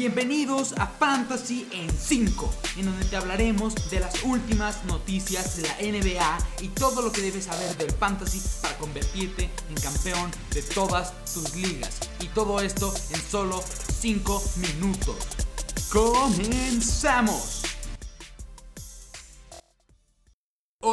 Bienvenidos a Fantasy en 5, en donde te hablaremos de las últimas noticias de la NBA y todo lo que debes saber del fantasy para convertirte en campeón de todas tus ligas. Y todo esto en solo 5 minutos. ¡Comenzamos!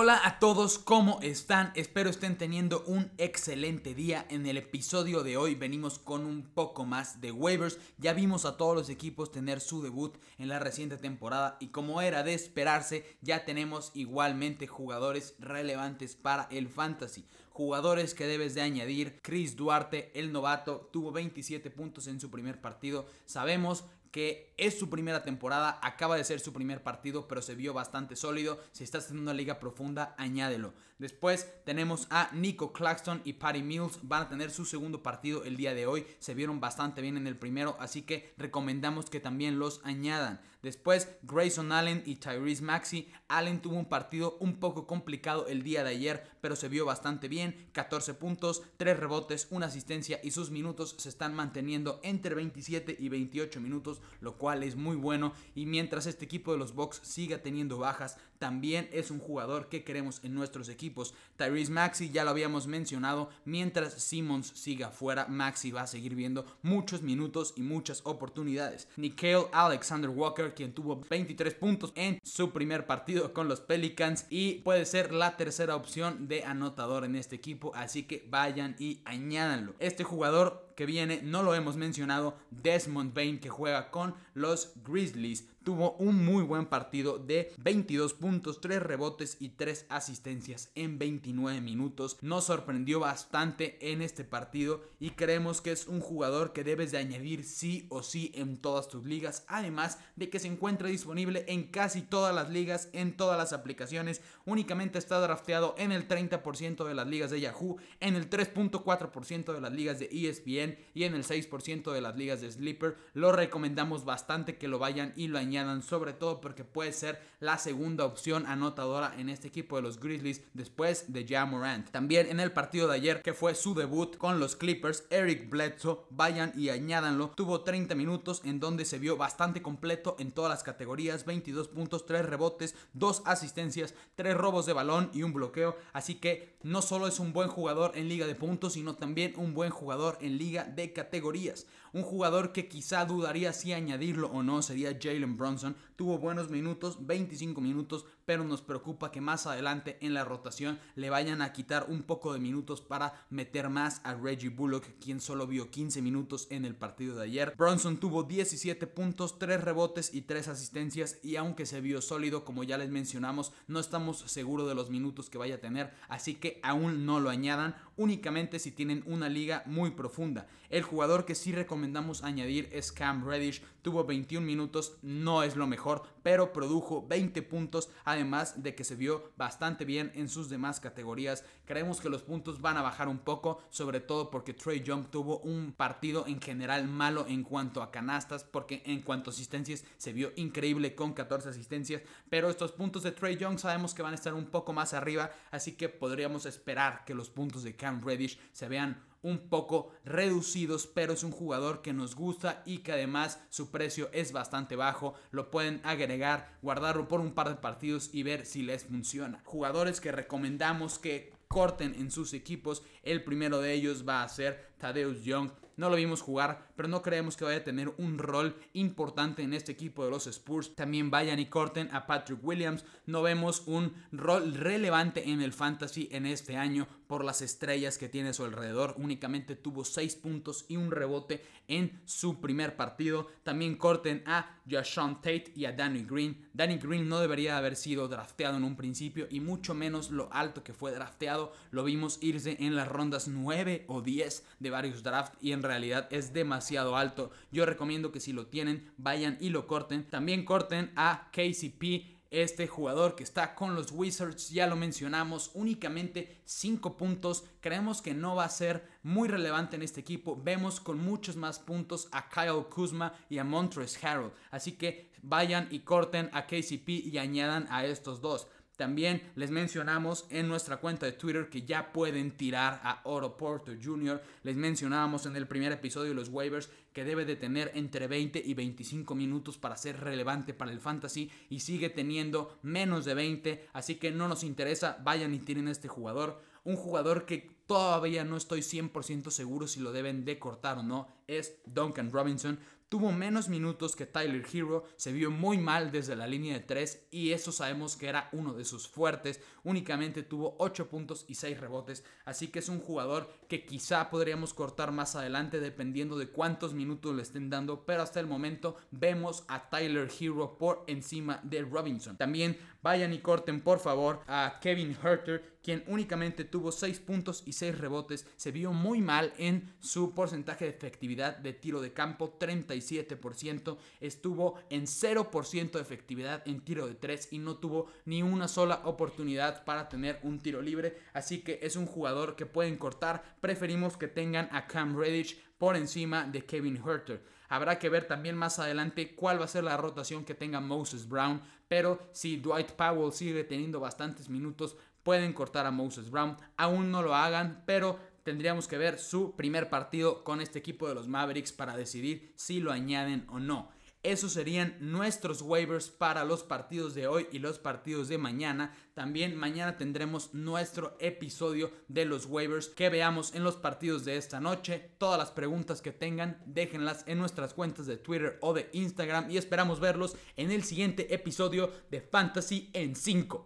Hola a todos, ¿cómo están? Espero estén teniendo un excelente día. En el episodio de hoy venimos con un poco más de waivers. Ya vimos a todos los equipos tener su debut en la reciente temporada y como era de esperarse, ya tenemos igualmente jugadores relevantes para el fantasy. Jugadores que debes de añadir, Chris Duarte, el novato, tuvo 27 puntos en su primer partido. Sabemos que es su primera temporada, acaba de ser su primer partido, pero se vio bastante sólido. Si estás en una liga profunda, añádelo. Después tenemos a Nico Claxton y Patty Mills, van a tener su segundo partido el día de hoy. Se vieron bastante bien en el primero, así que recomendamos que también los añadan. Después Grayson Allen y Tyrese Maxey. Allen tuvo un partido un poco complicado el día de ayer, pero se vio bastante bien. 14 puntos, 3 rebotes, una asistencia y sus minutos se están manteniendo entre 27 y 28 minutos lo cual es muy bueno. Y mientras este equipo de los Bucks siga teniendo bajas, también es un jugador que queremos en nuestros equipos. Tyrese Maxi ya lo habíamos mencionado, mientras Simmons siga fuera, Maxi va a seguir viendo muchos minutos y muchas oportunidades. Nikhil Alexander Walker, quien tuvo 23 puntos en su primer partido con los Pelicans y puede ser la tercera opción de anotador en este equipo, así que vayan y añádanlo. Este jugador que viene, no lo hemos mencionado, Desmond Bain que juega con los Grizzlies tuvo un muy buen partido de 22 puntos, 3 rebotes y 3 asistencias en 29 minutos. Nos sorprendió bastante en este partido y creemos que es un jugador que debes de añadir sí o sí en todas tus ligas. Además de que se encuentra disponible en casi todas las ligas, en todas las aplicaciones. Únicamente está drafteado en el 30% de las ligas de Yahoo, en el 3.4% de las ligas de ESPN y en el 6% de las ligas de Sleeper. Lo recomendamos bastante que lo vayan y lo añadan sobre todo porque puede ser la segunda opción anotadora en este equipo de los Grizzlies después de Ja Morant. También en el partido de ayer, que fue su debut con los Clippers, Eric Bledsoe, vayan y añádanlo, tuvo 30 minutos en donde se vio bastante completo en todas las categorías, 22 puntos, 3 rebotes, 2 asistencias, 3 robos de balón y un bloqueo, así que no solo es un buen jugador en liga de puntos, sino también un buen jugador en liga de categorías. Un jugador que quizá dudaría si añadirlo o no sería Jalen Bronson. Tuvo buenos minutos, 25 minutos, pero nos preocupa que más adelante en la rotación le vayan a quitar un poco de minutos para meter más a Reggie Bullock, quien solo vio 15 minutos en el partido de ayer. Bronson tuvo 17 puntos, 3 rebotes y 3 asistencias y aunque se vio sólido, como ya les mencionamos, no estamos seguros de los minutos que vaya a tener, así que aún no lo añadan, únicamente si tienen una liga muy profunda. El jugador que sí recomendamos añadir es Cam Reddish, tuvo 21 minutos, no es lo mejor, pero produjo 20 puntos, además de que se vio bastante bien en sus demás categorías. Creemos que los puntos van a bajar un poco, sobre todo porque Trey Young tuvo un partido en general malo en cuanto a canastas, porque en cuanto a asistencias se vio increíble con 14 asistencias, pero estos puntos de Trey Young sabemos que van a estar un poco más arriba, así que podríamos esperar que los puntos de Cam Reddish se vean un poco reducidos, pero es un jugador que nos gusta y que además su precio es bastante bajo. Lo pueden agregar, guardarlo por un par de partidos y ver si les funciona. Jugadores que recomendamos que corten en sus equipos. El primero de ellos va a ser Tadeusz Young. No lo vimos jugar, pero no creemos que vaya a tener un rol importante en este equipo de los Spurs. También vayan y corten a Patrick Williams. No vemos un rol relevante en el fantasy en este año por las estrellas que tiene a su alrededor. Únicamente tuvo 6 puntos y un rebote en su primer partido. También corten a Jashawn Tate y a Danny Green. Danny Green no debería haber sido drafteado en un principio y mucho menos lo alto que fue drafteado. Lo vimos irse en las rondas 9 o 10 de varios drafts y en realidad es demasiado alto. Yo recomiendo que si lo tienen, vayan y lo corten. También corten a KCP este jugador que está con los Wizards, ya lo mencionamos, únicamente 5 puntos. Creemos que no va a ser muy relevante en este equipo. Vemos con muchos más puntos a Kyle Kuzma y a Montrezl Harrell. Así que vayan y corten a KCP y añadan a estos dos. También les mencionamos en nuestra cuenta de Twitter que ya pueden tirar a Oro Porter Jr. Les mencionábamos en el primer episodio de los waivers que debe de tener entre 20 y 25 minutos para ser relevante para el fantasy y sigue teniendo menos de 20, así que no nos interesa, vayan y tiren este jugador. Un jugador que todavía no estoy 100% seguro si lo deben de cortar o no es Duncan Robinson. Tuvo menos minutos que Tyler Hero, se vio muy mal desde la línea de 3 y eso sabemos que era uno de sus fuertes. Únicamente tuvo 8 puntos y 6 rebotes, así que es un jugador que quizá podríamos cortar más adelante dependiendo de cuántos minutos le estén dando, pero hasta el momento vemos a Tyler Hero por encima de Robinson. También vayan y corten por favor a Kevin Herter, quien únicamente tuvo 6 puntos y 6 rebotes, se vio muy mal en su porcentaje de efectividad de tiro de campo, 37%, estuvo en 0% de efectividad en tiro de 3 y no tuvo ni una sola oportunidad para tener un tiro libre, así que es un jugador que pueden cortar, preferimos que tengan a Cam Reddish por encima de Kevin Herter. Habrá que ver también más adelante cuál va a ser la rotación que tenga Moses Brown, pero si Dwight Powell sigue teniendo bastantes minutos, pueden cortar a Moses Brown. Aún no lo hagan, pero tendríamos que ver su primer partido con este equipo de los Mavericks para decidir si lo añaden o no. Esos serían nuestros waivers para los partidos de hoy y los partidos de mañana. También mañana tendremos nuestro episodio de los waivers que veamos en los partidos de esta noche. Todas las preguntas que tengan, déjenlas en nuestras cuentas de Twitter o de Instagram y esperamos verlos en el siguiente episodio de Fantasy en 5.